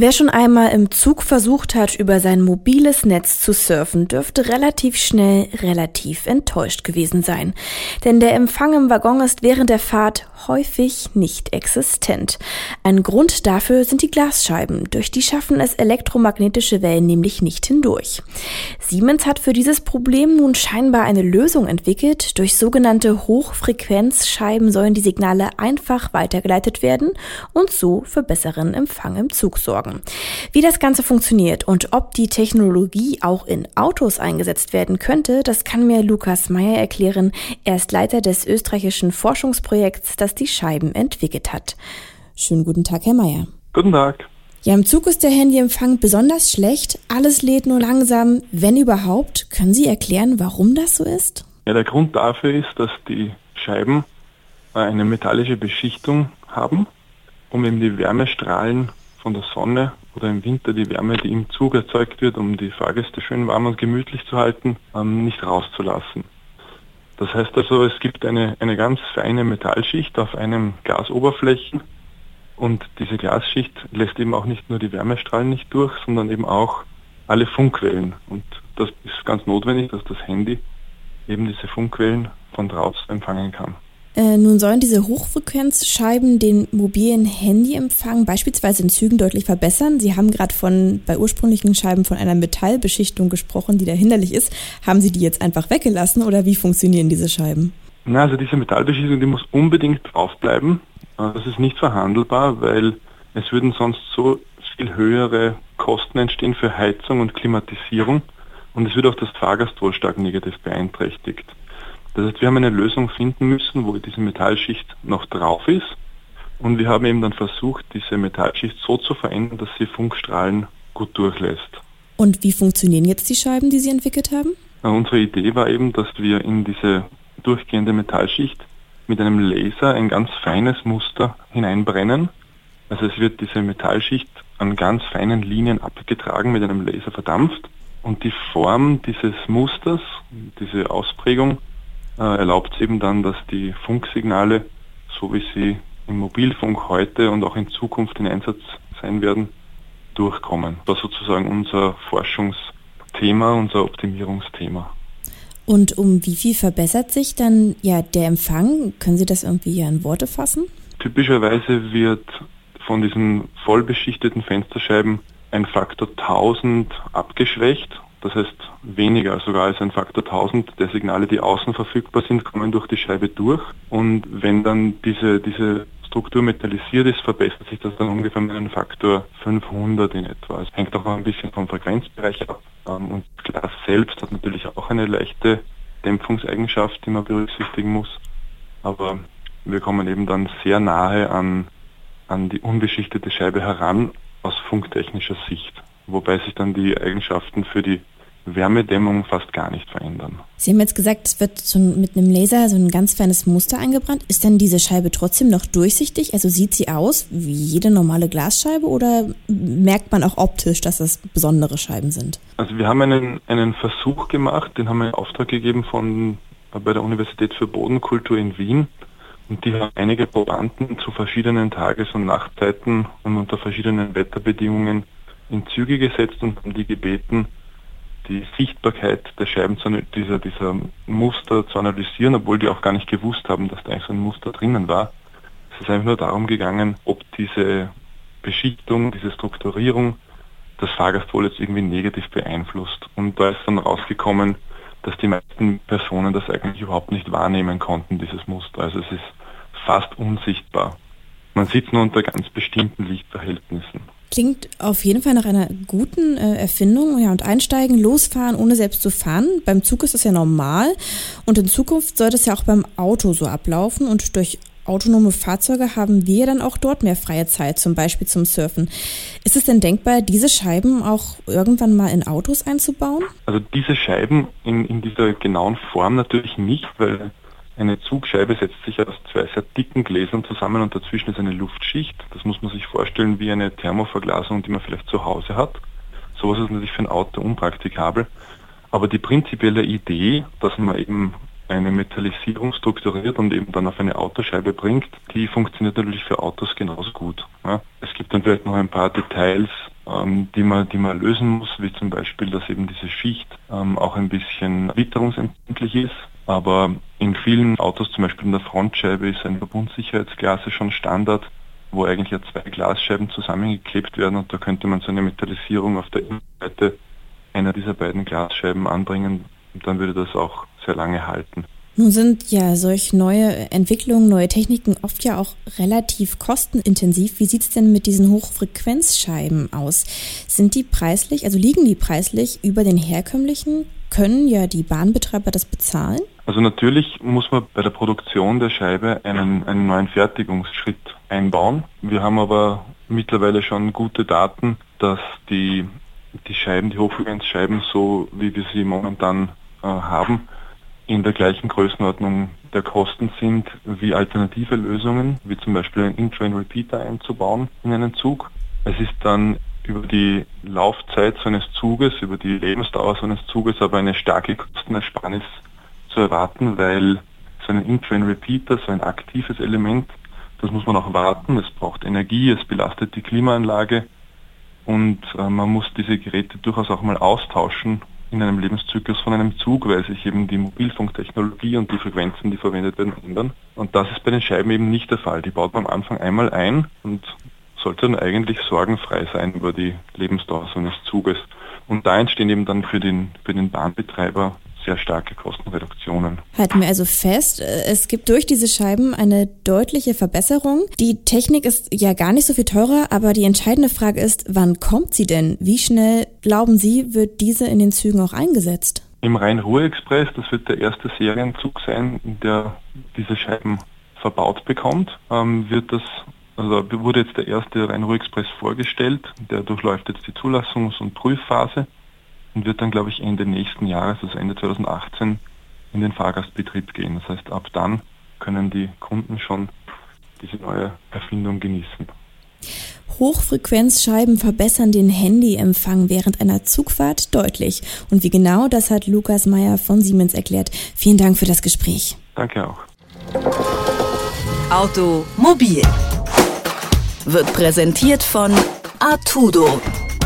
Wer schon einmal im Zug versucht hat, über sein mobiles Netz zu surfen, dürfte relativ schnell relativ enttäuscht gewesen sein. Denn der Empfang im Waggon ist während der Fahrt häufig nicht existent. Ein Grund dafür sind die Glasscheiben. Durch die schaffen es elektromagnetische Wellen nämlich nicht hindurch. Siemens hat für dieses Problem nun scheinbar eine Lösung entwickelt. Durch sogenannte Hochfrequenzscheiben sollen die Signale einfach weitergeleitet werden und so für besseren Empfang im Zug sorgen sorgen. Wie das Ganze funktioniert und ob die Technologie auch in Autos eingesetzt werden könnte, das kann mir Lukas Meyer erklären. Er ist Leiter des österreichischen Forschungsprojekts, das die Scheiben entwickelt hat. Schönen guten Tag, Herr Meyer. Guten Tag. Ja, im Zug ist der Handyempfang besonders schlecht. Alles lädt nur langsam, wenn überhaupt. Können Sie erklären, warum das so ist? Ja, der Grund dafür ist, dass die Scheiben eine metallische Beschichtung haben, um eben die Wärmestrahlen von der Sonne oder im Winter die Wärme, die im Zug erzeugt wird, um die Fahrgäste schön warm und gemütlich zu halten, ähm, nicht rauszulassen. Das heißt also, es gibt eine, eine ganz feine Metallschicht auf einem Glasoberflächen und diese Glasschicht lässt eben auch nicht nur die Wärmestrahlen nicht durch, sondern eben auch alle Funkwellen. Und das ist ganz notwendig, dass das Handy eben diese Funkwellen von draußen empfangen kann. Äh, nun sollen diese Hochfrequenzscheiben den mobilen Handyempfang beispielsweise in Zügen deutlich verbessern. Sie haben gerade von bei ursprünglichen Scheiben von einer Metallbeschichtung gesprochen, die da hinderlich ist. Haben Sie die jetzt einfach weggelassen oder wie funktionieren diese Scheiben? Na, also diese Metallbeschichtung, die muss unbedingt draufbleiben. Äh, das ist nicht verhandelbar, weil es würden sonst so viel höhere Kosten entstehen für Heizung und Klimatisierung und es wird auch das Fahrgastwohl stark negativ beeinträchtigt. Das heißt, wir haben eine Lösung finden müssen, wo diese Metallschicht noch drauf ist. Und wir haben eben dann versucht, diese Metallschicht so zu verändern, dass sie Funkstrahlen gut durchlässt. Und wie funktionieren jetzt die Scheiben, die Sie entwickelt haben? Unsere Idee war eben, dass wir in diese durchgehende Metallschicht mit einem Laser ein ganz feines Muster hineinbrennen. Also es wird diese Metallschicht an ganz feinen Linien abgetragen, mit einem Laser verdampft. Und die Form dieses Musters, diese Ausprägung, äh, erlaubt es eben dann, dass die Funksignale, so wie sie im Mobilfunk heute und auch in Zukunft in Einsatz sein werden, durchkommen. Das war sozusagen unser Forschungsthema, unser Optimierungsthema. Und um wie viel verbessert sich dann ja der Empfang? Können Sie das irgendwie in Worte fassen? Typischerweise wird von diesen vollbeschichteten Fensterscheiben ein Faktor 1000 abgeschwächt das heißt, weniger, sogar als ein Faktor 1000 der Signale, die außen verfügbar sind, kommen durch die Scheibe durch. Und wenn dann diese, diese Struktur metallisiert ist, verbessert sich das dann ungefähr mit einem Faktor 500 in etwa. Es hängt auch ein bisschen vom Frequenzbereich ab. Ähm, und das Glas selbst hat natürlich auch eine leichte Dämpfungseigenschaft, die man berücksichtigen muss. Aber wir kommen eben dann sehr nahe an, an die unbeschichtete Scheibe heran aus funktechnischer Sicht wobei sich dann die Eigenschaften für die Wärmedämmung fast gar nicht verändern. Sie haben jetzt gesagt, es wird so mit einem Laser so ein ganz feines Muster eingebrannt. Ist dann diese Scheibe trotzdem noch durchsichtig? Also sieht sie aus wie jede normale Glasscheibe oder merkt man auch optisch, dass das besondere Scheiben sind? Also wir haben einen, einen Versuch gemacht, den haben wir in Auftrag gegeben von bei der Universität für Bodenkultur in Wien. Und die haben einige Probanden zu verschiedenen Tages- und Nachtzeiten und unter verschiedenen Wetterbedingungen in Züge gesetzt und haben die gebeten, die Sichtbarkeit der Scheiben zu, dieser, dieser Muster zu analysieren, obwohl die auch gar nicht gewusst haben, dass da eigentlich so ein Muster drinnen war. Es ist einfach nur darum gegangen, ob diese Beschichtung, diese Strukturierung das Fahrgastwohl jetzt irgendwie negativ beeinflusst. Und da ist dann rausgekommen, dass die meisten Personen das eigentlich überhaupt nicht wahrnehmen konnten, dieses Muster. Also es ist fast unsichtbar. Man sieht nur unter ganz bestimmten Lichtverhältnissen. Klingt auf jeden Fall nach einer guten äh, Erfindung. Ja, und einsteigen, losfahren, ohne selbst zu fahren. Beim Zug ist das ja normal. Und in Zukunft soll das ja auch beim Auto so ablaufen. Und durch autonome Fahrzeuge haben wir dann auch dort mehr freie Zeit, zum Beispiel zum Surfen. Ist es denn denkbar, diese Scheiben auch irgendwann mal in Autos einzubauen? Also diese Scheiben in, in dieser genauen Form natürlich nicht, weil eine Zugscheibe setzt sich aus zwei sehr dicken Gläsern zusammen und dazwischen ist eine Luftschicht. Das muss man sich vorstellen wie eine Thermoverglasung, die man vielleicht zu Hause hat. Sowas ist natürlich für ein Auto unpraktikabel. Aber die prinzipielle Idee, dass man eben eine Metallisierung strukturiert und eben dann auf eine Autoscheibe bringt, die funktioniert natürlich für Autos genauso gut. Ja. Es gibt dann vielleicht noch ein paar Details, ähm, die, man, die man lösen muss, wie zum Beispiel, dass eben diese Schicht ähm, auch ein bisschen witterungsempfindlich ist. Aber in vielen Autos, zum Beispiel in der Frontscheibe, ist ein Verbundsicherheitsglas schon Standard, wo eigentlich ja zwei Glasscheiben zusammengeklebt werden und da könnte man so eine Metallisierung auf der Innenseite einer dieser beiden Glasscheiben anbringen und dann würde das auch sehr lange halten. Nun sind ja solch neue Entwicklungen, neue Techniken oft ja auch relativ kostenintensiv. Wie sieht es denn mit diesen Hochfrequenzscheiben aus? Sind die preislich, also liegen die preislich über den herkömmlichen? Können ja die Bahnbetreiber das bezahlen? Also natürlich muss man bei der Produktion der Scheibe einen, einen neuen Fertigungsschritt einbauen. Wir haben aber mittlerweile schon gute Daten, dass die, die Scheiben, die Hochfrequenzscheiben, so wie wir sie momentan äh, haben, in der gleichen Größenordnung der Kosten sind wie alternative Lösungen, wie zum Beispiel einen In-Train Repeater einzubauen in einen Zug. Es ist dann über die Laufzeit so eines Zuges, über die Lebensdauer so eines Zuges aber eine starke Kostenersparnis zu erwarten, weil so ein In-Train Repeater, so ein aktives Element, das muss man auch warten, es braucht Energie, es belastet die Klimaanlage und äh, man muss diese Geräte durchaus auch mal austauschen in einem Lebenszyklus von einem Zug, weil sich eben die Mobilfunktechnologie und die Frequenzen, die verwendet werden, ändern. Und das ist bei den Scheiben eben nicht der Fall. Die baut man am Anfang einmal ein und sollte dann eigentlich sorgenfrei sein über die Lebensdauer so eines Zuges. Und da entstehen eben dann für den, für den Bahnbetreiber sehr starke Kostenreduktionen. Halten wir also fest, äh, es gibt durch diese Scheiben eine deutliche Verbesserung. Die Technik ist ja gar nicht so viel teurer, aber die entscheidende Frage ist, wann kommt sie denn? Wie schnell, glauben Sie, wird diese in den Zügen auch eingesetzt? Im Rhein-Ruhr-Express, das wird der erste Serienzug sein, der diese Scheiben verbaut bekommt, ähm, wird das also wurde jetzt der erste Rhein-Ruhr-Express vorgestellt, der durchläuft jetzt die Zulassungs- und Prüfphase und wird dann, glaube ich, Ende nächsten Jahres, also Ende 2018, in den Fahrgastbetrieb gehen. Das heißt, ab dann können die Kunden schon diese neue Erfindung genießen. Hochfrequenzscheiben verbessern den Handyempfang während einer Zugfahrt deutlich. Und wie genau, das hat Lukas Meyer von Siemens erklärt. Vielen Dank für das Gespräch. Danke auch. Automobil wird präsentiert von Artudo